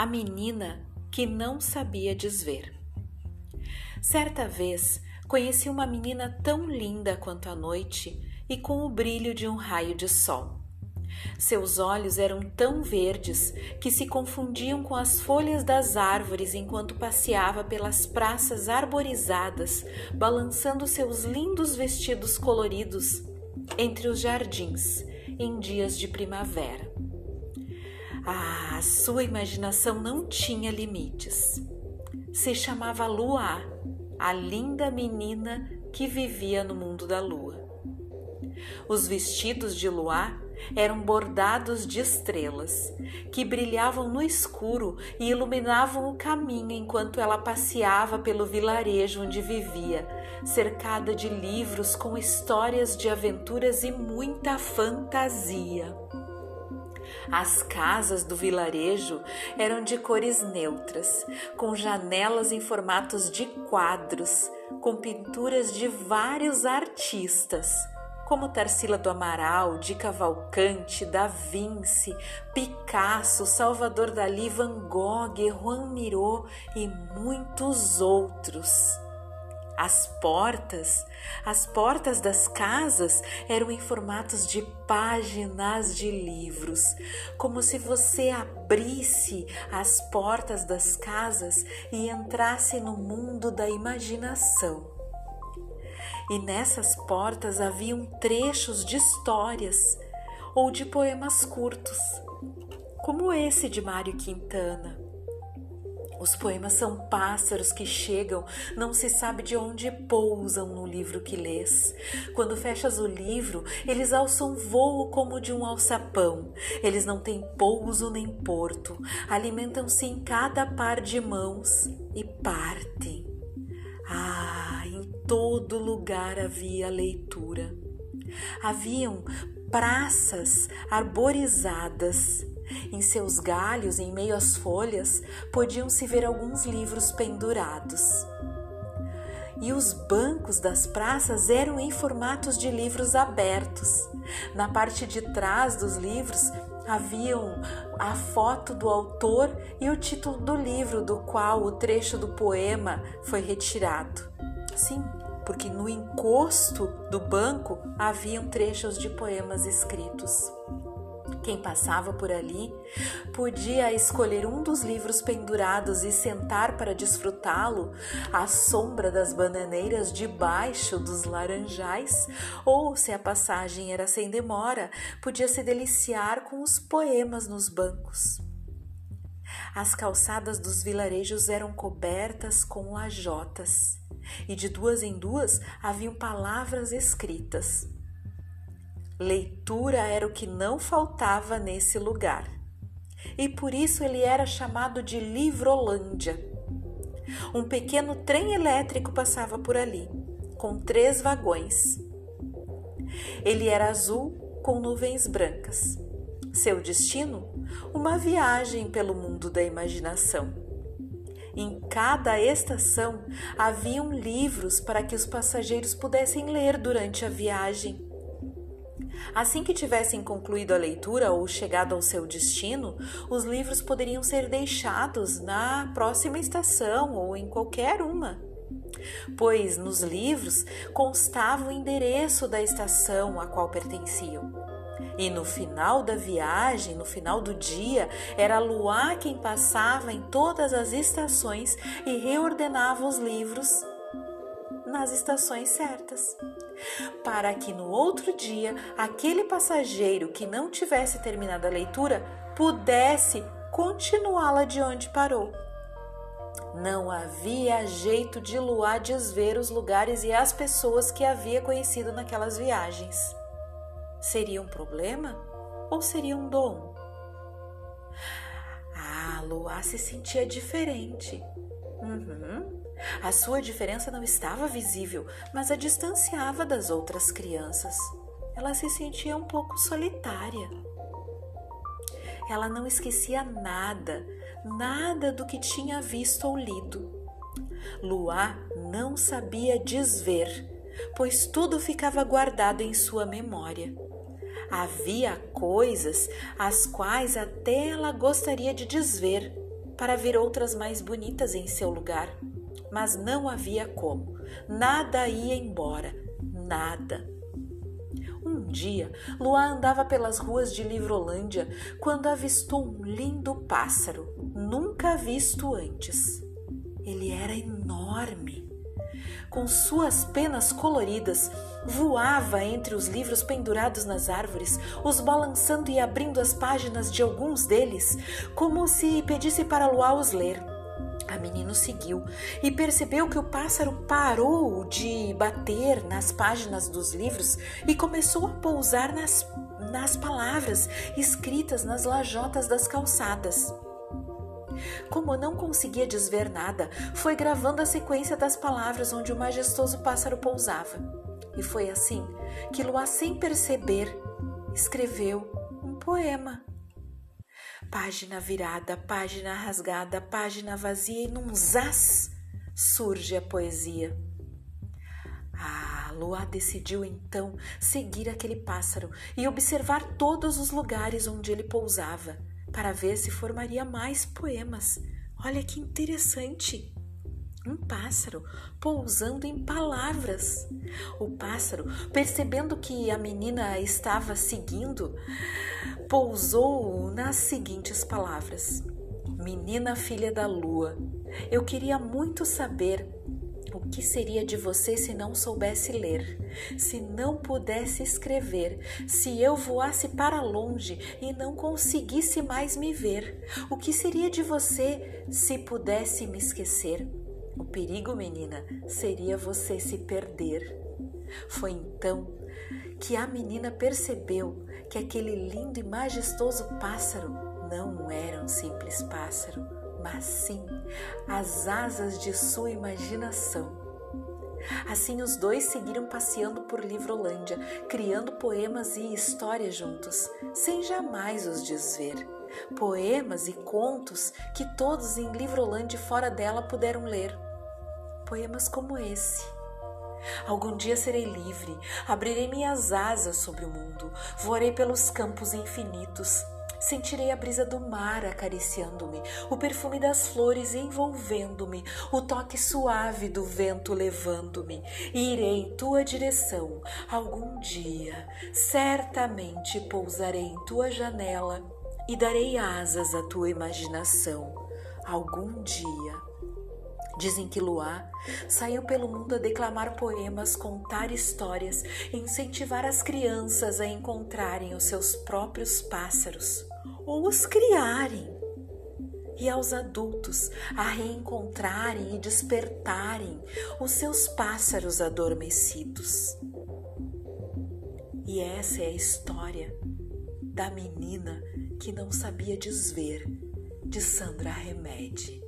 A menina que não sabia desver. Certa vez conheci uma menina tão linda quanto a noite e com o brilho de um raio de sol. Seus olhos eram tão verdes que se confundiam com as folhas das árvores enquanto passeava pelas praças arborizadas, balançando seus lindos vestidos coloridos entre os jardins em dias de primavera. Ah, sua imaginação não tinha limites. Se chamava Lua, a linda menina que vivia no mundo da lua. Os vestidos de Luá eram bordados de estrelas, que brilhavam no escuro e iluminavam o caminho enquanto ela passeava pelo vilarejo onde vivia, cercada de livros com histórias de aventuras e muita fantasia. As casas do vilarejo eram de cores neutras, com janelas em formatos de quadros, com pinturas de vários artistas como Tarsila do Amaral, de Cavalcante, Da Vinci, Picasso, Salvador Dalí, Van Gogh, Juan Miró e muitos outros. As portas, as portas das casas eram em formatos de páginas de livros, como se você abrisse as portas das casas e entrasse no mundo da imaginação e nessas portas haviam trechos de histórias ou de poemas curtos, como esse de Mário Quintana. Os poemas são pássaros que chegam, não se sabe de onde pousam no livro que lês. Quando fechas o livro, eles alçam voo como de um alçapão. Eles não têm pouso nem porto, alimentam-se em cada par de mãos e partem. Ah, em todo lugar havia leitura. Haviam praças arborizadas. Em seus galhos, em meio às folhas, podiam-se ver alguns livros pendurados. E os bancos das praças eram em formatos de livros abertos. Na parte de trás dos livros haviam a foto do autor e o título do livro do qual o trecho do poema foi retirado. Sim, porque no encosto do banco haviam trechos de poemas escritos. Quem passava por ali podia escolher um dos livros pendurados e sentar para desfrutá-lo à sombra das bananeiras debaixo dos laranjais, ou, se a passagem era sem demora, podia se deliciar com os poemas nos bancos. As calçadas dos vilarejos eram cobertas com lajotas, e de duas em duas haviam palavras escritas. Leitura era o que não faltava nesse lugar. E por isso ele era chamado de Livrolândia. Um pequeno trem elétrico passava por ali, com três vagões. Ele era azul com nuvens brancas. Seu destino? Uma viagem pelo mundo da imaginação. Em cada estação haviam livros para que os passageiros pudessem ler durante a viagem. Assim que tivessem concluído a leitura ou chegado ao seu destino, os livros poderiam ser deixados na próxima estação ou em qualquer uma. Pois nos livros constava o endereço da estação a qual pertenciam. E no final da viagem, no final do dia, era Luá quem passava em todas as estações e reordenava os livros nas estações certas, para que no outro dia aquele passageiro que não tivesse terminado a leitura pudesse continuá-la de onde parou. Não havia jeito de Luá desver os lugares e as pessoas que havia conhecido naquelas viagens. Seria um problema ou seria um dom? Ah, Luá se sentia diferente. Uhum. A sua diferença não estava visível, mas a distanciava das outras crianças. Ela se sentia um pouco solitária. Ela não esquecia nada, nada do que tinha visto ou lido. Luá não sabia desver, pois tudo ficava guardado em sua memória. Havia coisas as quais até ela gostaria de desver, para vir outras mais bonitas em seu lugar, mas não havia como. Nada ia embora, nada. Um dia, Luá andava pelas ruas de Livrolândia quando avistou um lindo pássaro, nunca visto antes. Ele era enorme. Com suas penas coloridas, voava entre os livros pendurados nas árvores, os balançando e abrindo as páginas de alguns deles, como se pedisse para Luá os ler. A menina seguiu e percebeu que o pássaro parou de bater nas páginas dos livros e começou a pousar nas, nas palavras escritas nas lajotas das calçadas. Como não conseguia desver nada, foi gravando a sequência das palavras onde o majestoso pássaro pousava. E foi assim que Luá, sem perceber, escreveu um poema. Página virada, página rasgada, página vazia e num zás surge a poesia. Ah, Luá decidiu então seguir aquele pássaro e observar todos os lugares onde ele pousava para ver se formaria mais poemas. Olha que interessante! Um pássaro pousando em palavras. O pássaro, percebendo que a menina estava seguindo, pousou nas seguintes palavras: Menina filha da lua, eu queria muito saber o que seria de você se não soubesse ler, se não pudesse escrever, se eu voasse para longe e não conseguisse mais me ver? O que seria de você se pudesse me esquecer? O perigo, menina, seria você se perder. Foi então que a menina percebeu que aquele lindo e majestoso pássaro não era um simples pássaro mas sim as asas de sua imaginação. Assim os dois seguiram passeando por Livrolândia, criando poemas e histórias juntos, sem jamais os desver. Poemas e contos que todos em Livrolândia e fora dela puderam ler. Poemas como esse. Algum dia serei livre, abrirei minhas asas sobre o mundo, voarei pelos campos infinitos, Sentirei a brisa do mar acariciando-me, o perfume das flores envolvendo-me, o toque suave do vento levando-me. Irei em tua direção. Algum dia, certamente pousarei em tua janela e darei asas à tua imaginação. Algum dia. Dizem que Luá saiu pelo mundo a declamar poemas, contar histórias, incentivar as crianças a encontrarem os seus próprios pássaros ou os criarem, e aos adultos a reencontrarem e despertarem os seus pássaros adormecidos. E essa é a história da menina que não sabia desver, de Sandra Remede.